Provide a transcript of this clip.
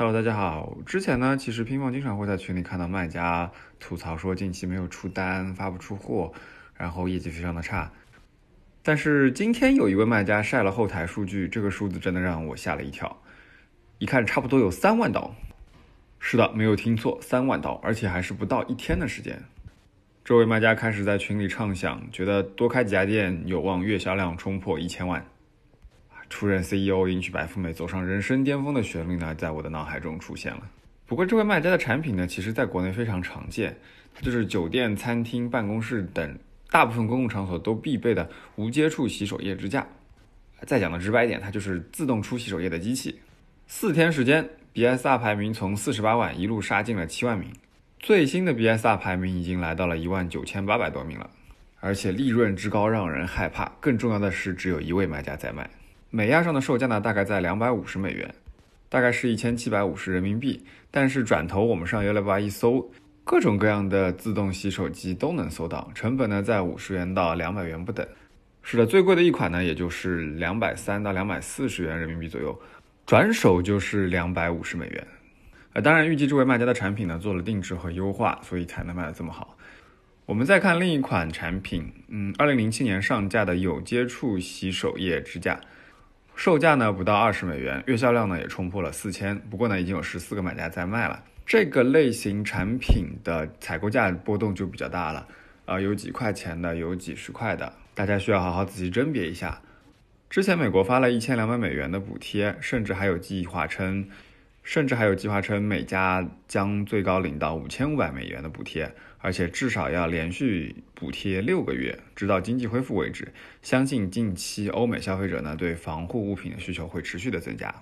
Hello，大家好。之前呢，其实乒乓经常会在群里看到卖家吐槽说近期没有出单，发不出货，然后业绩非常的差。但是今天有一位卖家晒了后台数据，这个数字真的让我吓了一跳。一看差不多有三万刀。是的，没有听错，三万刀，而且还是不到一天的时间。这位卖家开始在群里畅想，觉得多开几家店有望月销量冲破一千万。出任 CEO 迎娶白富美走上人生巅峰的旋律呢，在我的脑海中出现了。不过，这位卖家的产品呢，其实在国内非常常见，它就是酒店、餐厅、办公室等大部分公共场所都必备的无接触洗手液支架。再讲的直白一点，它就是自动出洗手液的机器。四天时间，BSR 排名从四十八万一路杀进了七万名，最新的 BSR 排名已经来到了一万九千八百多名了，而且利润之高让人害怕。更重要的是，只有一位卖家在卖。美亚上的售价呢，大概在两百五十美元，大概是一千七百五十人民币。但是转头我们上 u 六八一搜，各种各样的自动洗手机都能搜到，成本呢在五十元到两百元不等。是的，最贵的一款呢，也就是两百三到两百四十元人民币左右，转手就是两百五十美元。呃，当然预计这位卖家的产品呢做了定制和优化，所以才能卖得这么好。我们再看另一款产品，嗯，二零零七年上架的有接触洗手液支架。售价呢不到二十美元，月销量呢也冲破了四千。不过呢，已经有十四个买家在卖了。这个类型产品的采购价波动就比较大了，啊，有几块钱的，有几十块的，大家需要好好仔细甄别一下。之前美国发了一千两百美元的补贴，甚至还有计划称。甚至还有计划称，每家将最高领到五千五百美元的补贴，而且至少要连续补贴六个月，直到经济恢复为止。相信近期欧美消费者呢对防护物品的需求会持续的增加。